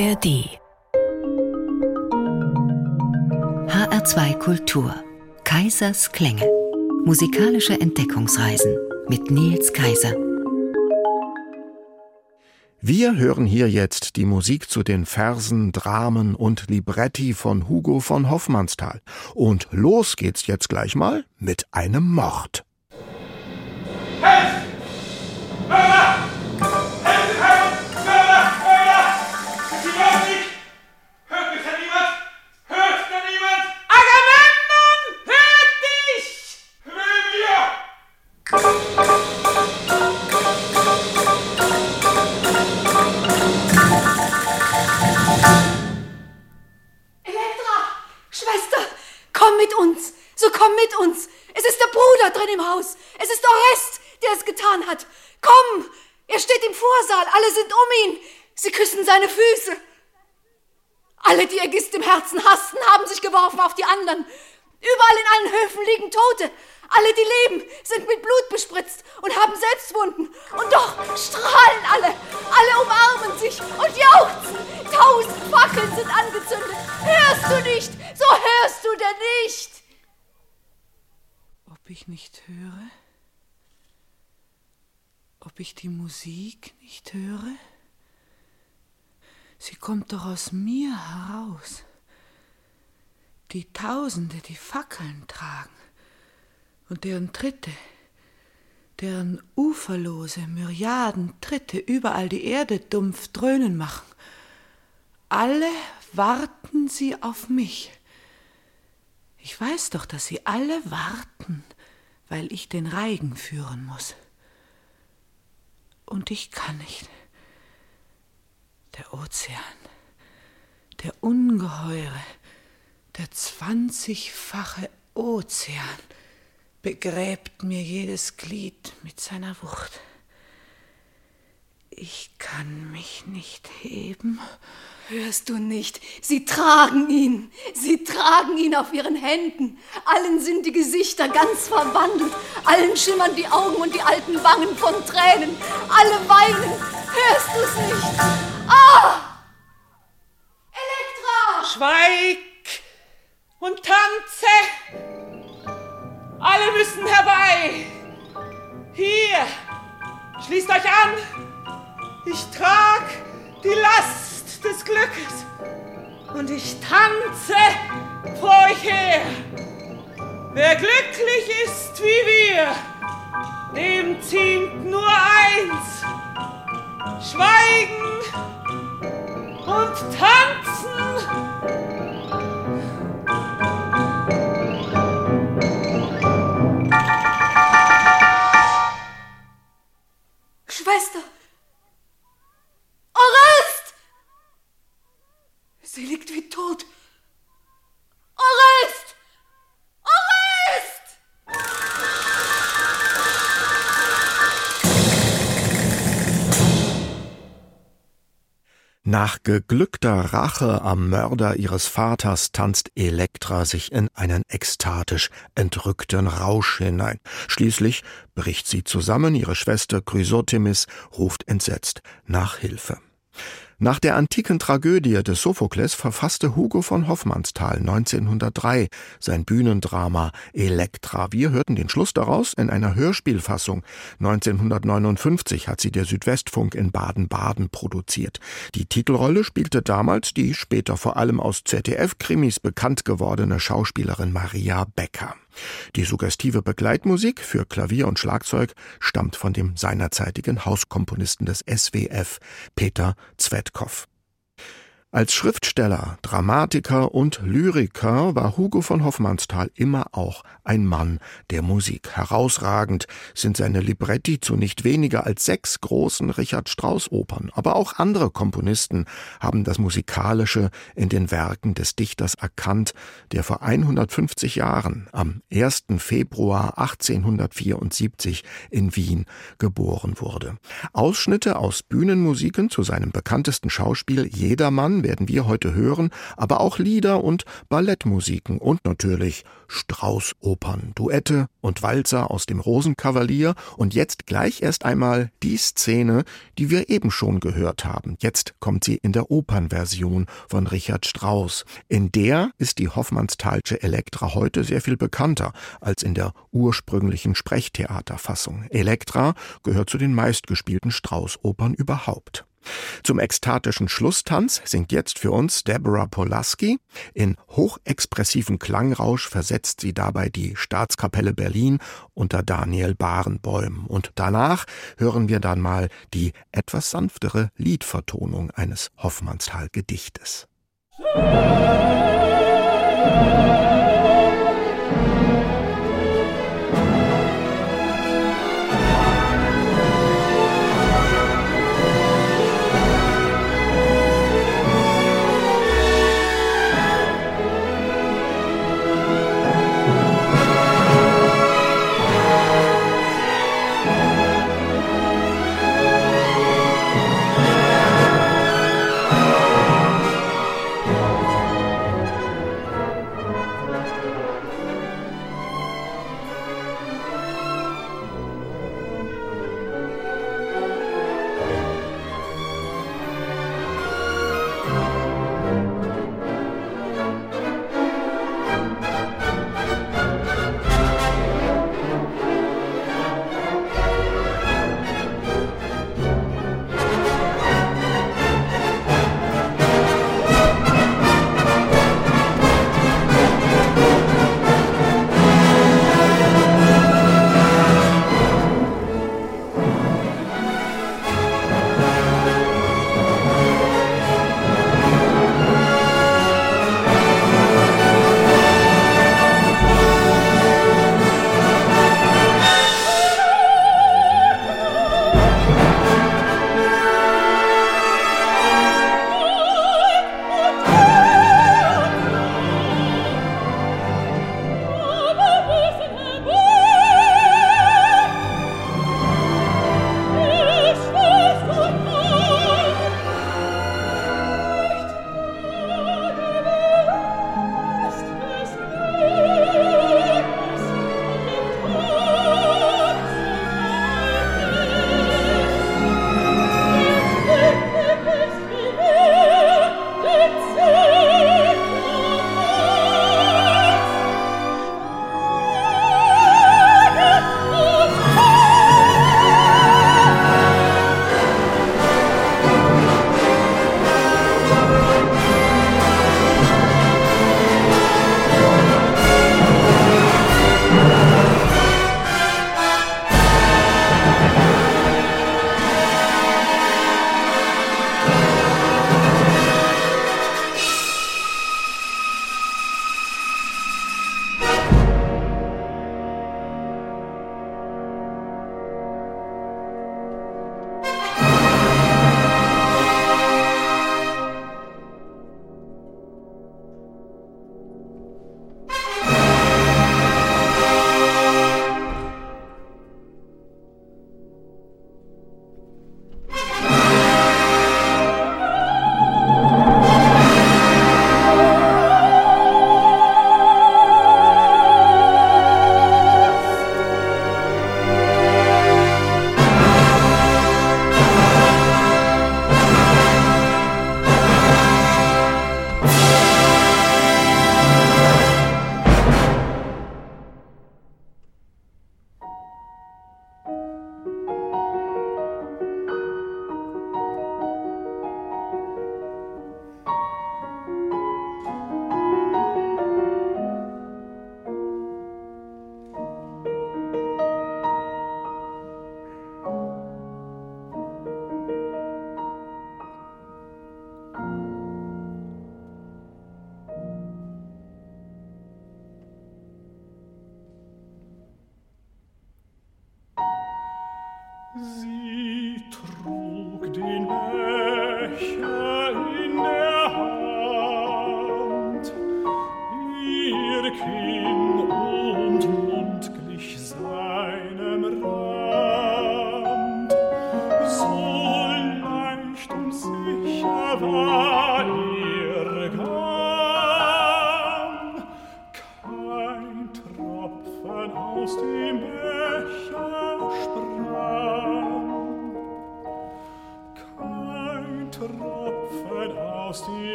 ARD HR2 Kultur. Kaisers Klänge. Musikalische Entdeckungsreisen mit Nils Kaiser. Wir hören hier jetzt die Musik zu den Versen, Dramen und Libretti von Hugo von Hoffmannsthal. Und los geht's jetzt gleich mal mit einem Mord. Seine Füße. Alle, die Ägist im Herzen hassten, haben sich geworfen auf die anderen. Überall in allen Höfen liegen Tote. Alle, die leben, sind mit Blut bespritzt und haben Selbstwunden. Und doch strahlen alle. Alle umarmen sich und jauchzen. Tausend Fackeln sind angezündet. Hörst du nicht? So hörst du denn nicht. Ob ich nicht höre? Ob ich die Musik nicht höre? Sie kommt doch aus mir heraus. Die Tausende, die Fackeln tragen und deren Tritte, deren uferlose Myriaden Tritte überall die Erde dumpf dröhnen machen. Alle warten sie auf mich. Ich weiß doch, dass sie alle warten, weil ich den Reigen führen muss. Und ich kann nicht. Der Ozean, der ungeheure, der zwanzigfache Ozean begräbt mir jedes Glied mit seiner Wucht. Ich kann mich nicht heben. Hörst du nicht? Sie tragen ihn. Sie tragen ihn auf ihren Händen. Allen sind die Gesichter ganz verwandelt. Allen schimmern die Augen und die alten Wangen von Tränen. Alle weinen. Hörst du's nicht? Ah! Elektra! Schweig und tanze! Alle müssen herbei! Hier! Schließt euch an! Ich trag die Last des Glückes und ich tanze vor euch her. Wer glücklich ist wie wir, dem ziemt nur eins: Schweigen und tanzen. Schwester! Orest! Sie liegt wie tot. Orest! Nach geglückter Rache am Mörder ihres Vaters tanzt Elektra sich in einen ekstatisch entrückten Rausch hinein. Schließlich bricht sie zusammen, ihre Schwester Chrysothemis ruft entsetzt nach Hilfe. Nach der antiken Tragödie des Sophokles verfasste Hugo von Hoffmannsthal 1903 sein Bühnendrama Elektra. Wir hörten den Schluss daraus in einer Hörspielfassung. 1959 hat sie der Südwestfunk in Baden-Baden produziert. Die Titelrolle spielte damals die später vor allem aus ZDF-Krimis bekannt gewordene Schauspielerin Maria Becker. Die suggestive Begleitmusik für Klavier und Schlagzeug stammt von dem seinerzeitigen Hauskomponisten des SWF, Peter Zwetkopf. Als Schriftsteller, Dramatiker und Lyriker war Hugo von Hoffmannsthal immer auch ein Mann der Musik. Herausragend sind seine Libretti zu nicht weniger als sechs großen Richard Strauss Opern. Aber auch andere Komponisten haben das Musikalische in den Werken des Dichters erkannt, der vor 150 Jahren am 1. Februar 1874 in Wien geboren wurde. Ausschnitte aus Bühnenmusiken zu seinem bekanntesten Schauspiel Jedermann Opern werden wir heute hören, aber auch Lieder und Ballettmusiken und natürlich Straußopern, Duette und Walzer aus dem Rosenkavalier und jetzt gleich erst einmal die Szene, die wir eben schon gehört haben. Jetzt kommt sie in der Opernversion von Richard Strauss. In der ist die Hoffmannstalsche Elektra heute sehr viel bekannter als in der ursprünglichen Sprechtheaterfassung. Elektra gehört zu den meistgespielten Strauß-Opern überhaupt. Zum ekstatischen Schlusstanz singt jetzt für uns Deborah Polaski. In hochexpressiven Klangrausch versetzt sie dabei die Staatskapelle Berlin unter Daniel Barenbäum. Und danach hören wir dann mal die etwas sanftere Liedvertonung eines Hoffmannsthal-Gedichtes. Musik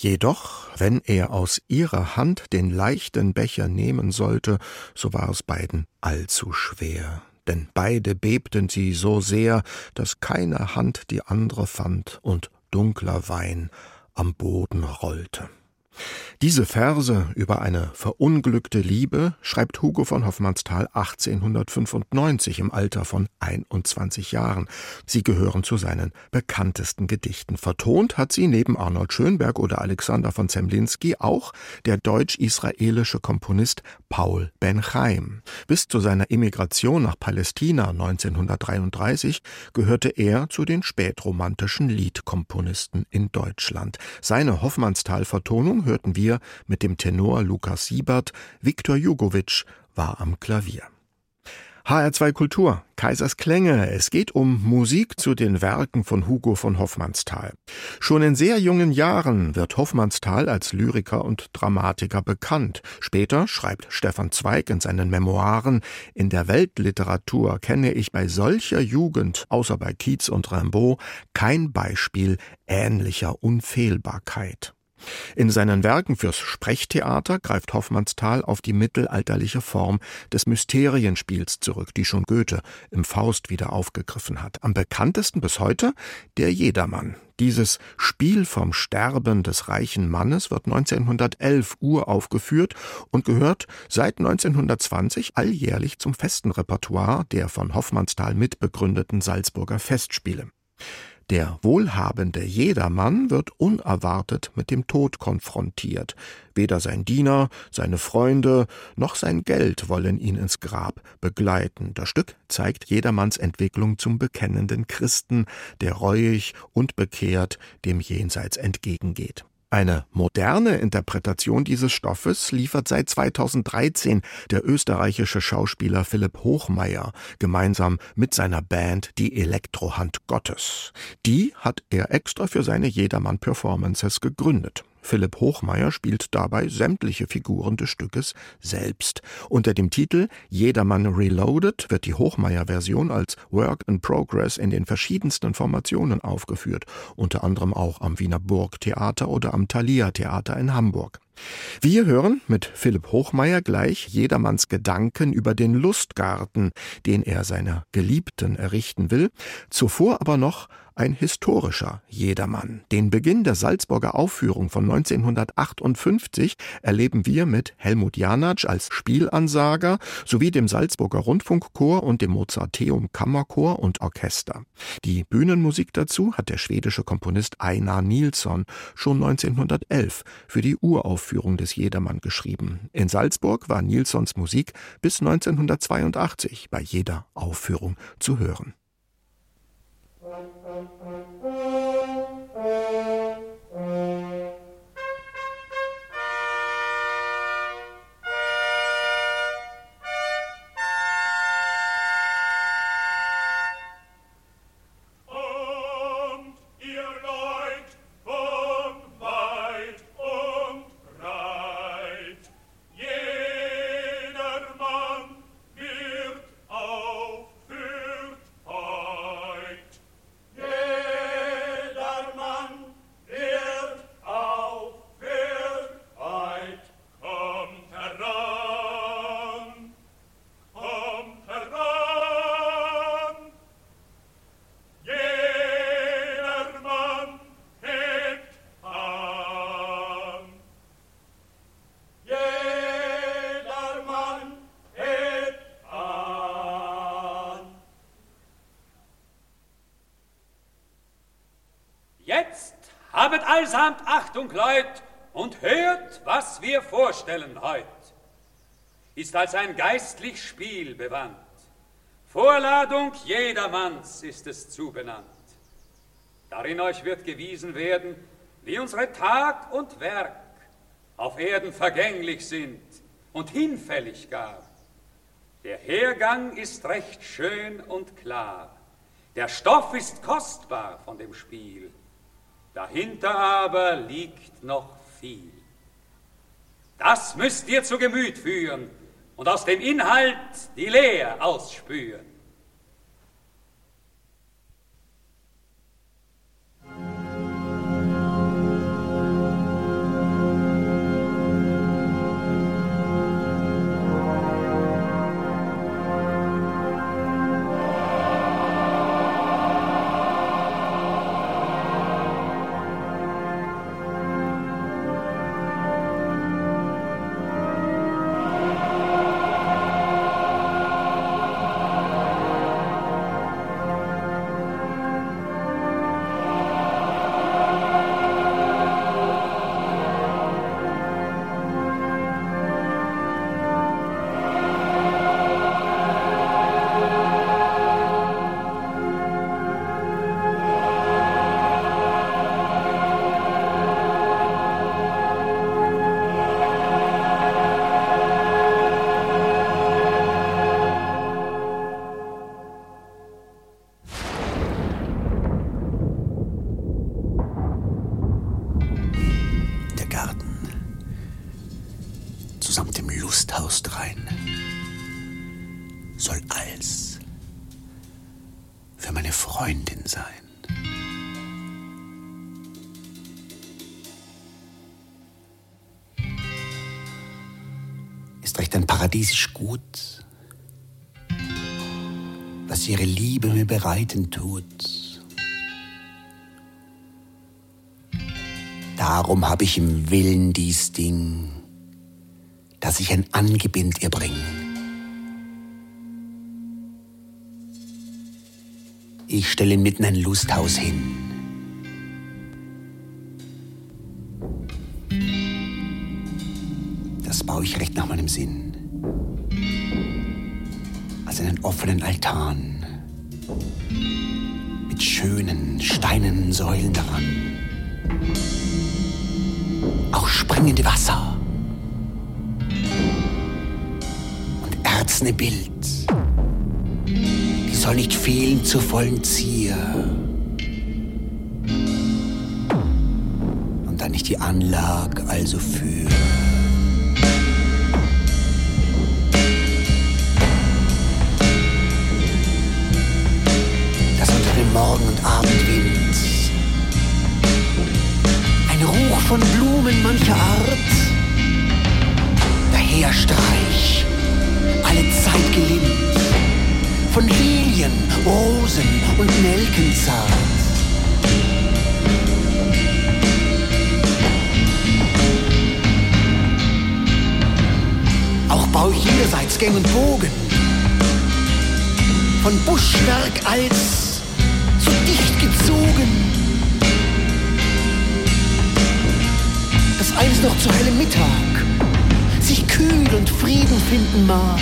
Jedoch, wenn er aus ihrer Hand den leichten Becher nehmen sollte, so war es beiden allzu schwer. Denn beide bebten sie so sehr, dass keine Hand die andere fand und dunkler Wein am Boden rollte. Diese Verse über eine verunglückte Liebe schreibt Hugo von Hoffmannsthal 1895 im Alter von 21 Jahren. Sie gehören zu seinen bekanntesten Gedichten. Vertont hat sie neben Arnold Schönberg oder Alexander von Zemlinski auch der deutsch-israelische Komponist Paul Ben-Chaim. Bis zu seiner Emigration nach Palästina 1933 gehörte er zu den spätromantischen Liedkomponisten in Deutschland. Seine Hoffmannsthal-Vertonung hörten wir mit dem Tenor Lukas Siebert, Viktor Jugowitsch war am Klavier. HR2 Kultur, Kaisers Klänge. Es geht um Musik zu den Werken von Hugo von Hoffmannsthal. Schon in sehr jungen Jahren wird Hoffmannsthal als Lyriker und Dramatiker bekannt. Später schreibt Stefan Zweig in seinen Memoiren, in der Weltliteratur kenne ich bei solcher Jugend, außer bei Keats und Rimbaud, kein Beispiel ähnlicher Unfehlbarkeit. In seinen Werken fürs Sprechtheater greift Hoffmannsthal auf die mittelalterliche Form des Mysterienspiels zurück, die schon Goethe im Faust wieder aufgegriffen hat. Am bekanntesten bis heute der Jedermann. Dieses Spiel vom Sterben des reichen Mannes wird 1911 uraufgeführt und gehört seit 1920 alljährlich zum festen Repertoire der von Hoffmannsthal mitbegründeten Salzburger Festspiele. Der wohlhabende Jedermann wird unerwartet mit dem Tod konfrontiert. Weder sein Diener, seine Freunde noch sein Geld wollen ihn ins Grab begleiten. Das Stück zeigt Jedermanns Entwicklung zum bekennenden Christen, der reuig und bekehrt dem Jenseits entgegengeht. Eine moderne Interpretation dieses Stoffes liefert seit 2013 der österreichische Schauspieler Philipp Hochmeier gemeinsam mit seiner Band Die Elektrohand Gottes. Die hat er extra für seine Jedermann-Performances gegründet. Philipp Hochmeier spielt dabei sämtliche Figuren des Stückes selbst. Unter dem Titel Jedermann Reloaded wird die Hochmeier-Version als Work in Progress in den verschiedensten Formationen aufgeführt, unter anderem auch am Wiener Burgtheater oder am Thalia Theater in Hamburg. Wir hören mit Philipp Hochmeier gleich jedermanns Gedanken über den Lustgarten, den er seiner Geliebten errichten will, zuvor aber noch Ein historischer Jedermann. Den Beginn der Salzburger Aufführung von 1958 erleben wir mit Helmut Janatsch als Spielansager sowie dem Salzburger Rundfunkchor und dem Mozarteum Kammerchor und Orchester. Die Bühnenmusik dazu hat der schwedische Komponist Einar Nilsson schon 1911 für die Uraufführung des Jedermann geschrieben. In Salzburg war Nilssons Musik bis 1982 bei jeder Aufführung zu hören. Thank you. Allesamt Achtung, Leut, und hört, was wir vorstellen heut. Ist als ein geistlich Spiel bewandt. Vorladung jedermanns ist es zubenannt. Darin euch wird gewiesen werden, wie unsere Tat und Werk auf Erden vergänglich sind und hinfällig gar. Der Hergang ist recht schön und klar. Der Stoff ist kostbar von dem Spiel. Dahinter aber liegt noch viel. Das müsst ihr zu Gemüt führen und aus dem Inhalt die Lehr ausspüren. Bereiten tut. Darum habe ich im Willen dies Ding, dass ich ein Angebind ihr bring. Ich stelle mitten ein Lusthaus hin. Das baue ich recht nach meinem Sinn einen offenen Altan schönen steinernen Säulen daran. Auch springende Wasser und erzne Bild, die soll nicht fehlen zur vollen Zier. Und dann nicht die Anlage also für Morgen- und Abendwind. Ein Ruch von Blumen mancher Art, daher Streich, alle Zeit gelingt. Von Lilien, Rosen und Nelken zart. Auch Bauch jenseits Gängen Bogen, von Buschwerk als gezogen. Dass eins noch zu hellem Mittag sich kühl und Frieden finden mag.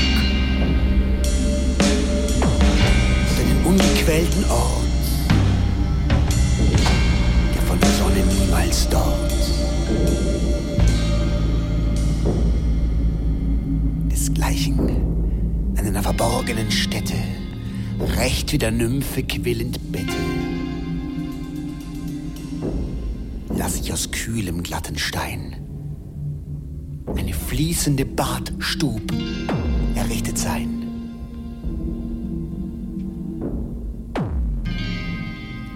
Und einen ungequälten Ort, der von der Sonne niemals dort. Desgleichen an einer verborgenen Stätte, recht wie der Nymphe quillend Bette. Lass ich aus kühlem glatten Stein eine fließende Badstub errichtet sein.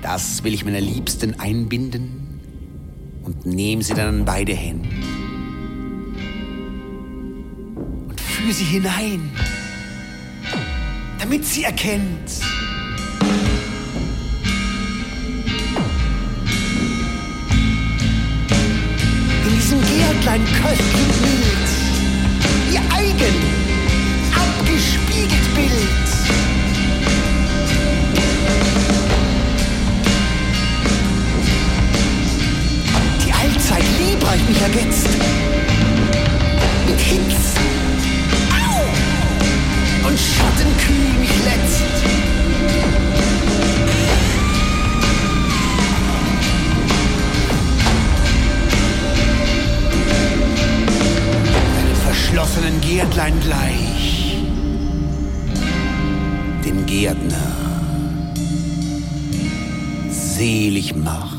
Das will ich meiner Liebsten einbinden und nehme sie dann an beide Hände und führe sie hinein, damit sie erkennt, Gärtlein köstlich mild, ihr eigen, abgespiegelt Bild. Die allzeit liebreich mich ergetzt, mit Hitz, au, und Schattenkühl mich letzt. Einem verschlossenen Gärtlein gleich, dem Gärtner selig macht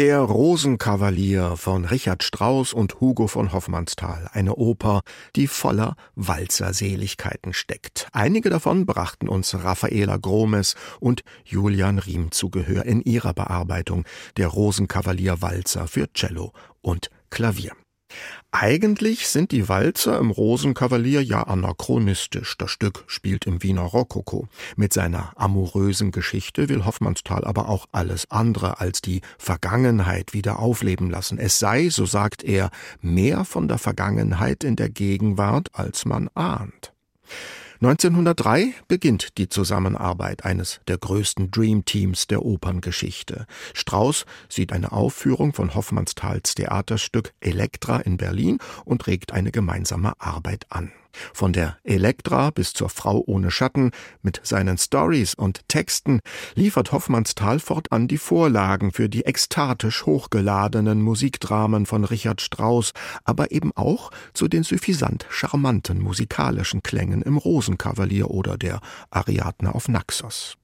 Der Rosenkavalier von Richard Strauss und Hugo von Hoffmannsthal, eine Oper, die voller Walzerseligkeiten steckt. Einige davon brachten uns Raffaela Gromes und Julian Riem zu Gehör in ihrer Bearbeitung der Rosenkavalier Walzer für Cello und Klavier. Eigentlich sind die Walzer im Rosenkavalier ja anachronistisch. Das Stück spielt im Wiener Rokoko. Mit seiner amorösen Geschichte will Hoffmannsthal aber auch alles andere als die Vergangenheit wieder aufleben lassen. Es sei, so sagt er, mehr von der Vergangenheit in der Gegenwart, als man ahnt. 1903 beginnt die Zusammenarbeit eines der größten Dreamteams der Operngeschichte. Strauss sieht eine Aufführung von Hoffmannsthals Theaterstück Elektra in Berlin und regt eine gemeinsame Arbeit an. Von der Elektra bis zur Frau ohne Schatten mit seinen Stories und Texten liefert Hoffmannsthal fortan die Vorlagen für die ekstatisch hochgeladenen Musikdramen von Richard Strauss, aber eben auch zu den suffisant charmanten musikalischen Klängen im Rosenkavalier oder der Ariadne auf Naxos.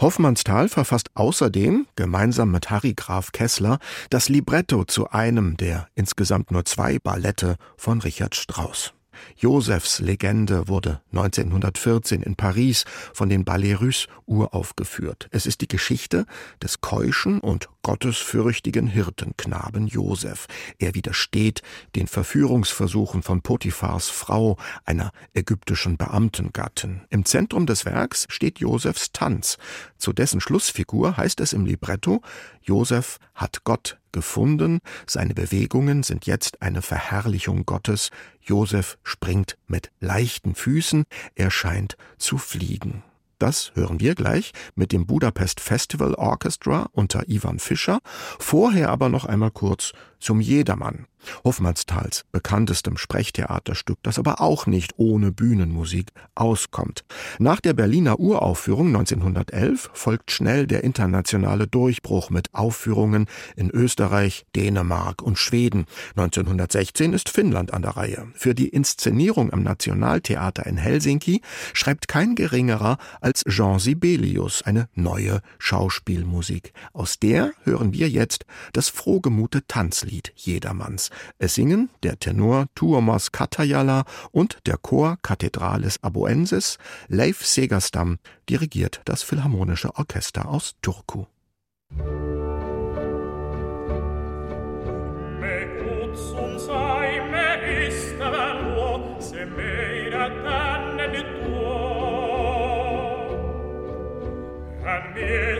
Hoffmannsthal verfasst außerdem, gemeinsam mit Harry Graf Kessler, das Libretto zu einem der insgesamt nur zwei Ballette von Richard Strauss. Josephs Legende wurde 1914 in Paris von den Ballets Russes uraufgeführt. Es ist die Geschichte des keuschen und gottesfürchtigen Hirtenknaben Joseph. Er widersteht den Verführungsversuchen von Potiphars Frau, einer ägyptischen Beamtengattin. Im Zentrum des Werks steht Josephs Tanz. Zu dessen Schlussfigur heißt es im Libretto, Joseph hat Gott gefunden, seine Bewegungen sind jetzt eine Verherrlichung Gottes, Joseph springt mit leichten Füßen, er scheint zu fliegen. Das hören wir gleich mit dem Budapest Festival Orchestra unter Ivan Fischer, vorher aber noch einmal kurz zum Jedermann. Hofmannsthals bekanntestem Sprechtheaterstück, das aber auch nicht ohne Bühnenmusik auskommt. Nach der Berliner Uraufführung 1911 folgt schnell der internationale Durchbruch mit Aufführungen in Österreich, Dänemark und Schweden. 1916 ist Finnland an der Reihe. Für die Inszenierung am Nationaltheater in Helsinki schreibt kein geringerer als Jean Sibelius eine neue Schauspielmusik. Aus der hören wir jetzt das frohgemute Tanzlied Jedermanns. Es singen der Tenor Tuomas Katajala und der Chor Cathedralis Abuensis. Leif Segerstam dirigiert das Philharmonische Orchester aus Turku. Mies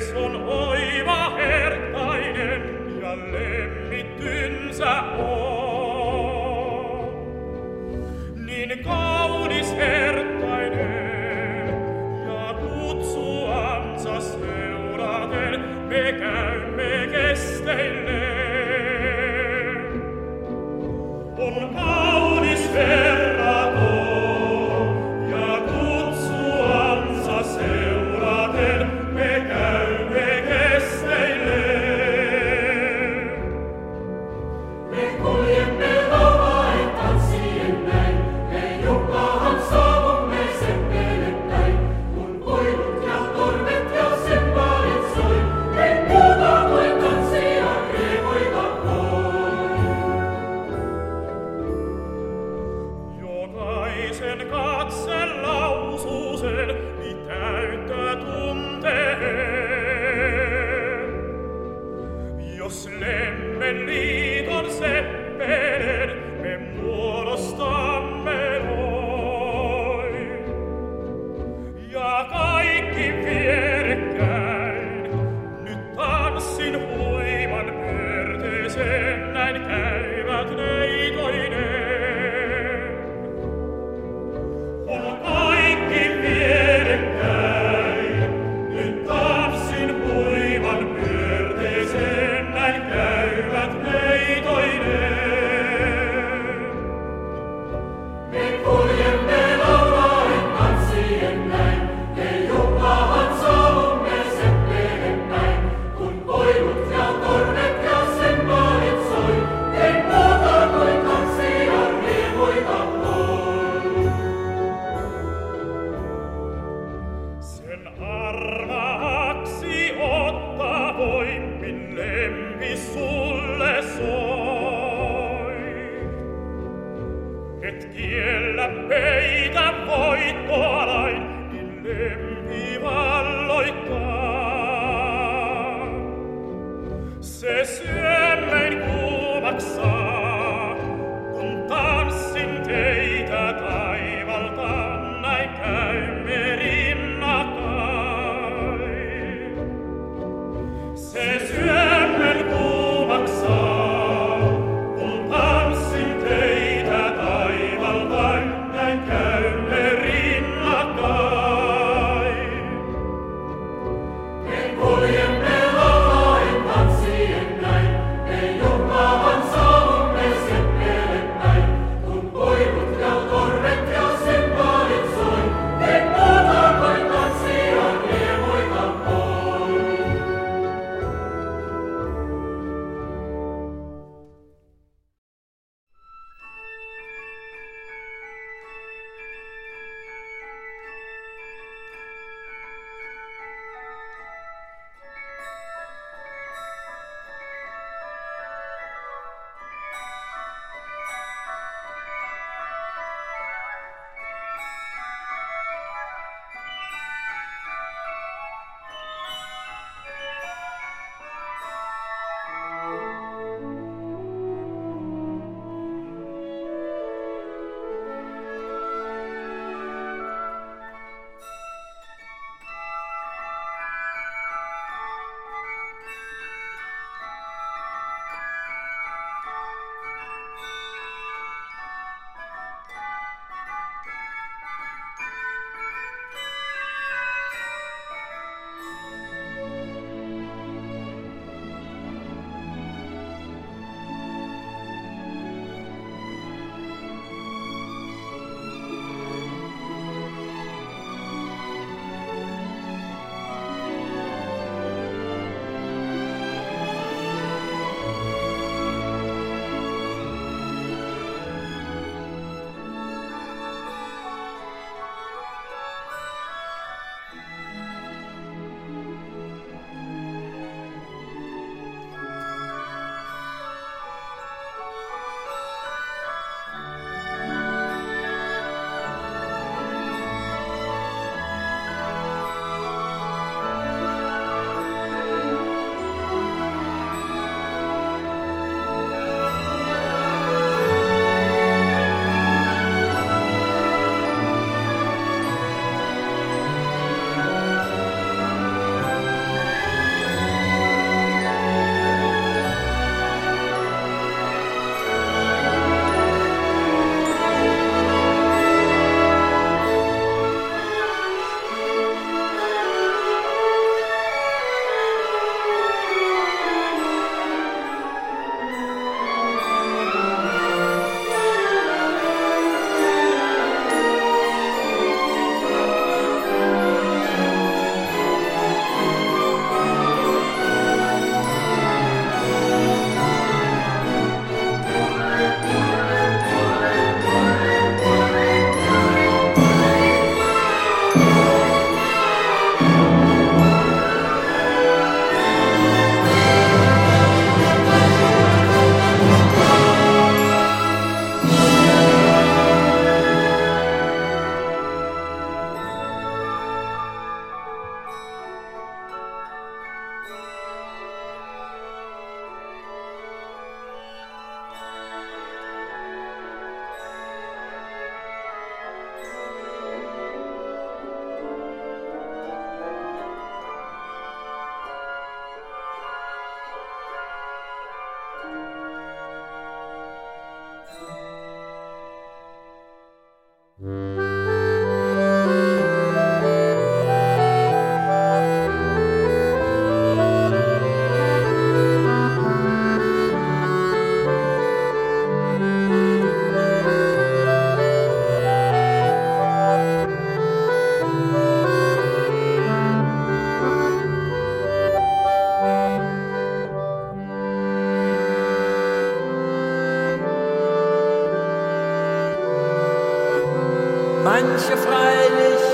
manche freilich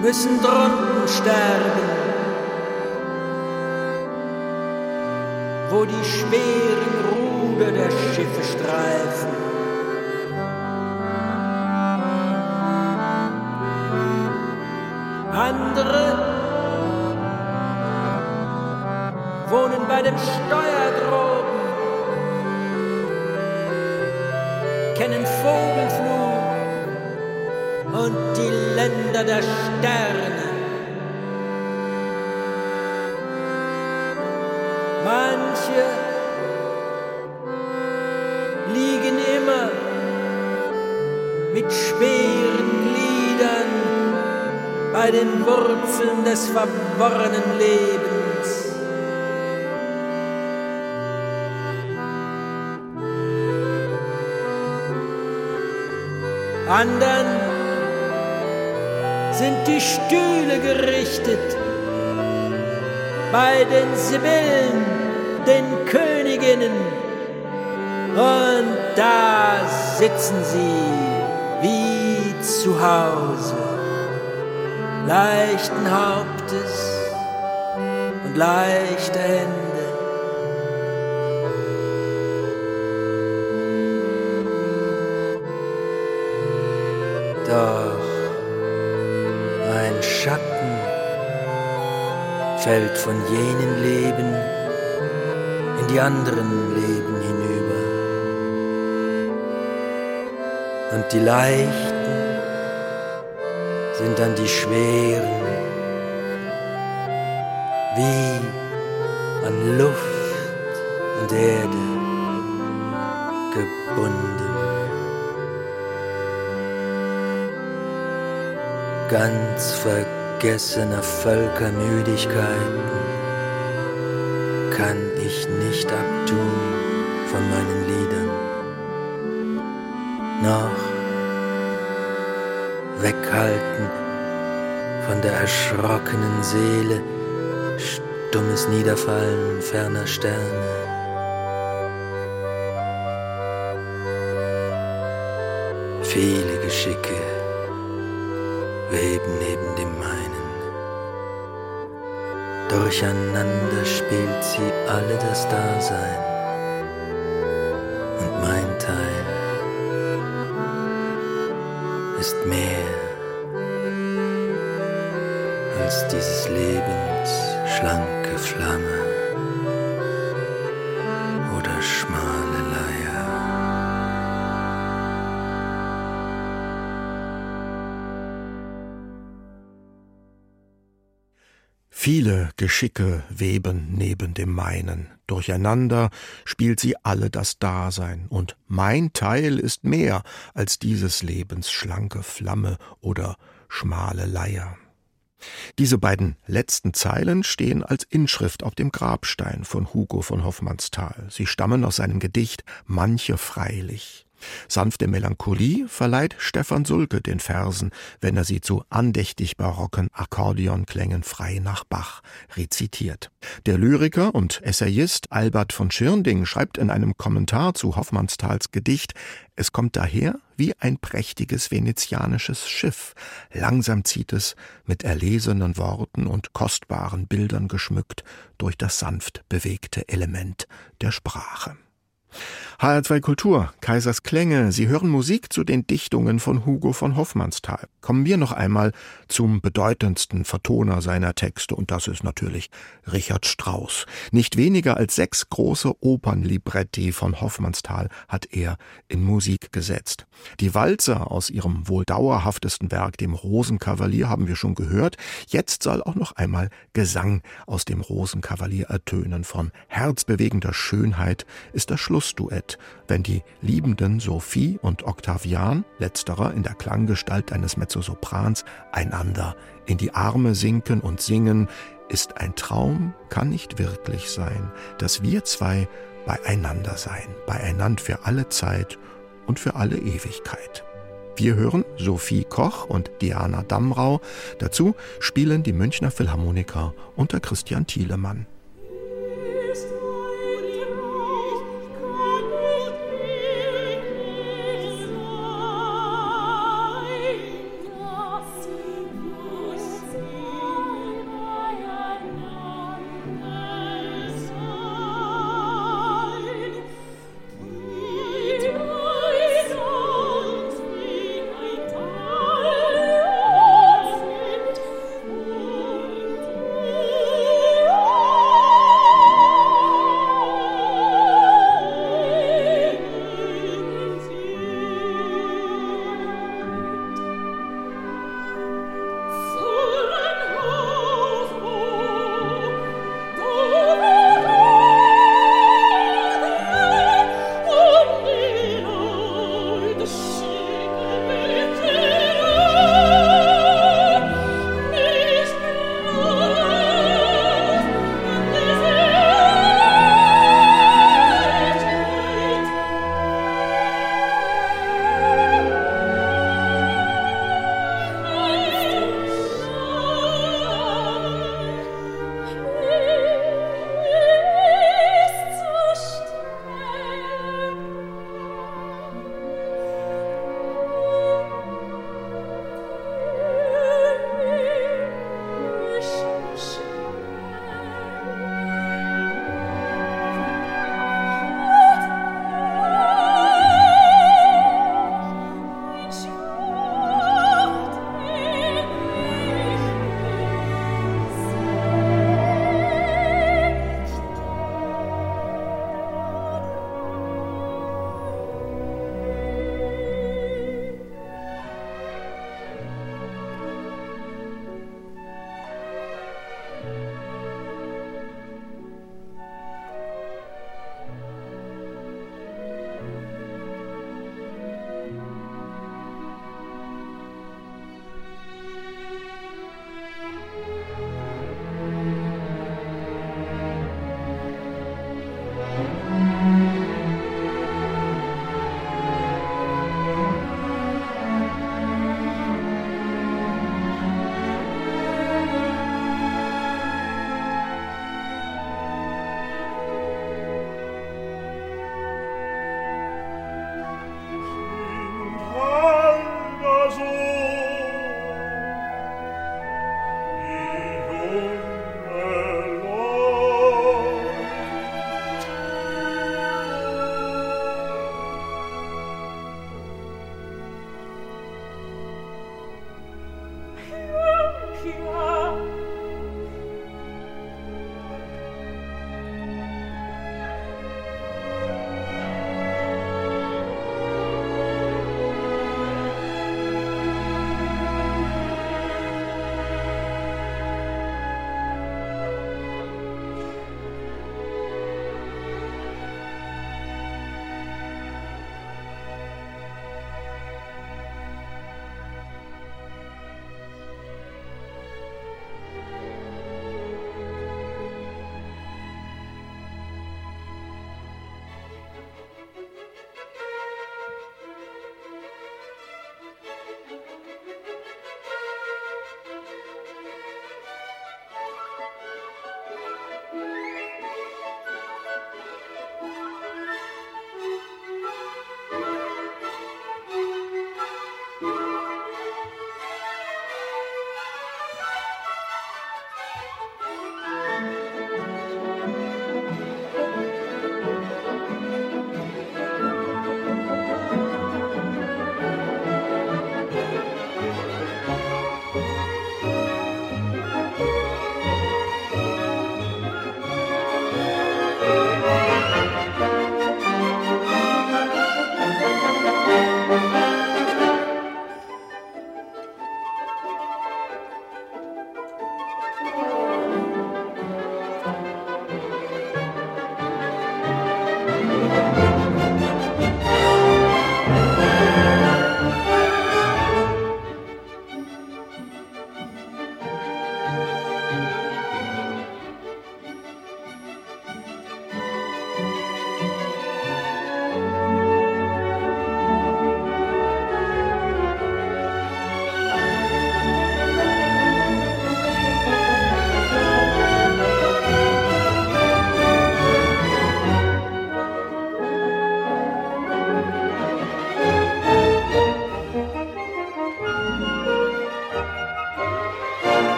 müssen drunten sterben, wo die schweren Ruder der Schiffe streifen. Andere wohnen bei dem Steuer und die Länder der Sterne. Manche liegen immer mit schweren Gliedern bei den Wurzeln des verworrenen Lebens. Andern sind die Stühle gerichtet bei den Sibyllen, den Königinnen. Und da sitzen sie wie zu Hause, leichten Hauptes und leichter Hände. Ein Schatten fällt von jenen Leben in die anderen Leben hinüber. Und die Leichten sind dann die Schweren, wie an Luft und Erde gebunden. Ganz vergessener Völkermüdigkeiten kann ich nicht abtun von meinen Liedern. Noch weghalten von der erschrockenen Seele stummes Niederfallen ferner Sterne. Viele Geschicke weben neben dem meinen. Durcheinander spielt sie alle das Dasein. Und mein Teil ist mehr Viele Geschicke weben neben dem meinen. Durcheinander spielt sie alle das Dasein, und mein Teil ist mehr als dieses Lebens schlanke Flamme oder schmale Leier. Diese beiden letzten Zeilen stehen als Inschrift auf dem Grabstein von Hugo von Hoffmannsthal. Sie stammen aus seinem Gedicht Manche freilich. Sanfte Melancholie verleiht Stefan Sulke den Versen, wenn er sie zu andächtig barocken Akkordeonklängen frei nach Bach rezitiert. Der Lyriker und Essayist Albert von Schirnding schreibt in einem Kommentar zu Hoffmannsthals Gedicht, es kommt daher wie ein prächtiges venezianisches Schiff. Langsam zieht es, mit erlesenen Worten und kostbaren Bildern geschmückt, durch das sanft bewegte Element der Sprache. HR2 Kultur, Kaisers Klänge. Sie hören Musik zu den Dichtungen von Hugo von Hoffmannsthal. Kommen wir noch einmal zum bedeutendsten Vertoner seiner Texte und das ist natürlich Richard Strauss. Nicht weniger als sechs große Opernlibretti von Hoffmannsthal hat er in Musik gesetzt. Die Walzer aus ihrem wohl dauerhaftesten Werk, dem Rosenkavalier, haben wir schon gehört. Jetzt soll auch noch einmal Gesang aus dem Rosenkavalier ertönen. Von herzbewegender Schönheit ist das Schlussduett, wenn die Liebenden Sophie und Octavian, letzterer in der Klanggestalt eines Mezzosoprans, einander in die Arme sinken und singen, ist ein Traum, kann nicht wirklich sein, dass wir zwei beieinander sein, beieinander für alle Zeit und für alle Ewigkeit. Wir hören Sophie Koch und Diana Damrau. Dazu spielen die Münchner Philharmoniker unter Christian Thielemann.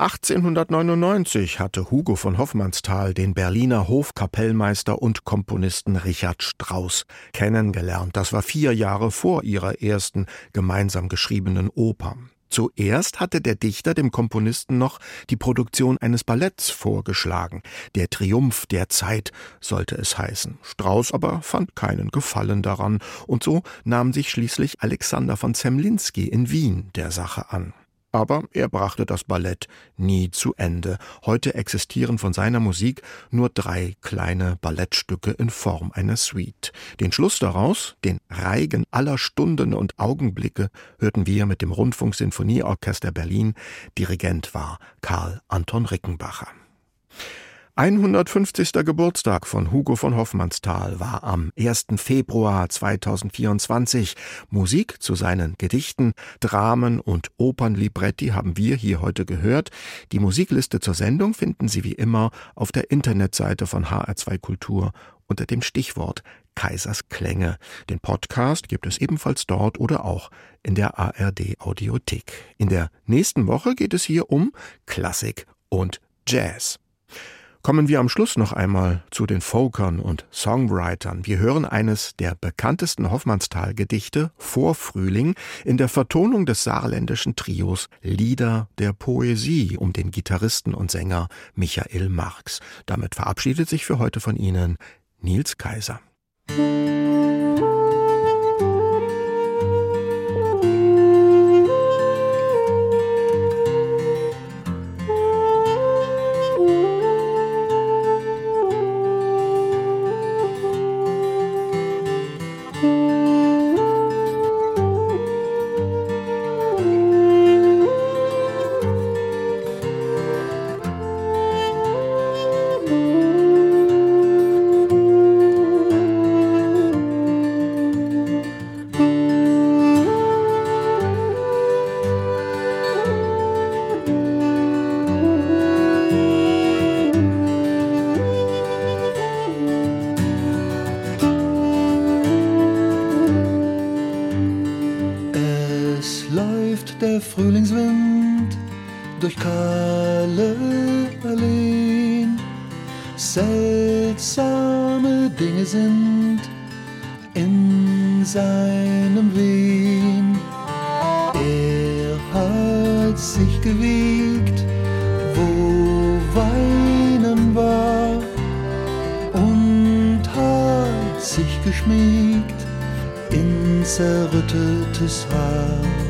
1899 hatte Hugo von Hoffmannsthal den Berliner Hofkapellmeister und Komponisten Richard Strauss kennengelernt. Das war vier Jahre vor ihrer ersten gemeinsam geschriebenen Oper. Zuerst hatte der Dichter dem Komponisten noch die Produktion eines Balletts vorgeschlagen. Der Triumph der Zeit sollte es heißen. Strauß aber fand keinen Gefallen daran, und so nahm sich schließlich Alexander von Zemlinski in Wien der Sache an. Aber er brachte das Ballett nie zu Ende. Heute existieren von seiner Musik nur drei kleine Ballettstücke in Form einer Suite. Den Schluss daraus, den Reigen aller Stunden und Augenblicke, hörten wir mit dem Rundfunksinfonieorchester Berlin. Dirigent war Karl Anton Rickenbacher. 150. Geburtstag von Hugo von Hoffmannsthal war am 1. Februar 2024. Musik zu seinen Gedichten, Dramen und Opernlibretti haben wir hier heute gehört. Die Musikliste zur Sendung finden Sie wie immer auf der Internetseite von HR2 Kultur unter dem Stichwort Kaisers Klänge. Den Podcast gibt es ebenfalls dort oder auch in der ARD Audiothek. In der nächsten Woche geht es hier um Klassik und Jazz. Kommen wir am Schluss noch einmal zu den Folkers und Songwritern. Wir hören eines der bekanntesten Hoffmannsthal-Gedichte, Vorfrühling, in der Vertonung des saarländischen Trios Lieder der Poesie um den Gitarristen und Sänger Michael Marx. Damit verabschiedet sich für heute von Ihnen Nils Kaiser. Frühlingswind durch kahle Alleen. Seltsame Dinge sind in seinem Wehen. Er hat sich gewiegt, wo Weinen war, und hat sich geschmiegt in zerrüttetes Haar.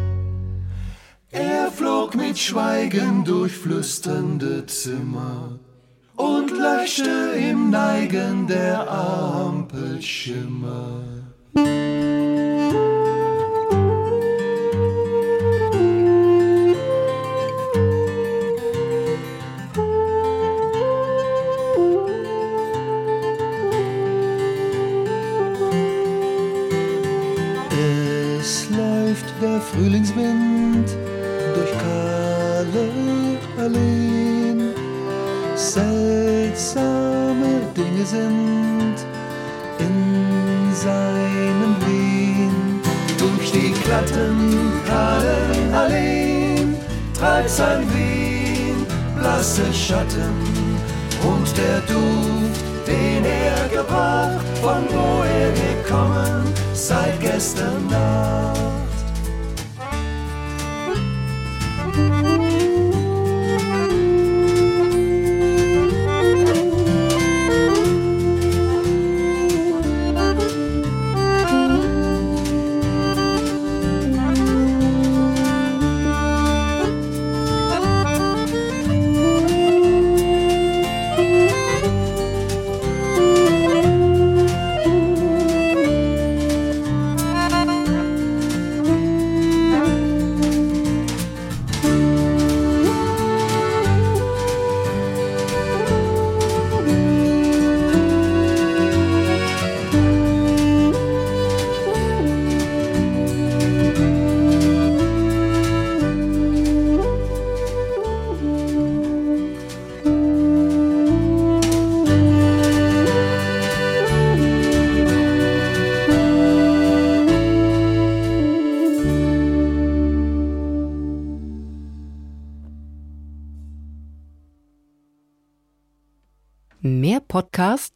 Schweigen durch flüsternde Zimmer und löschte im Neigen der Ampelschimmer. Kahle Alleen. Seltsame Dinge sind in seinem Wien. Durch die glatten, kahlen Alleen treibt sein Wien blasse Schatten und der Duft, den er gebracht, von wo er gekommen, seit gestern Nacht.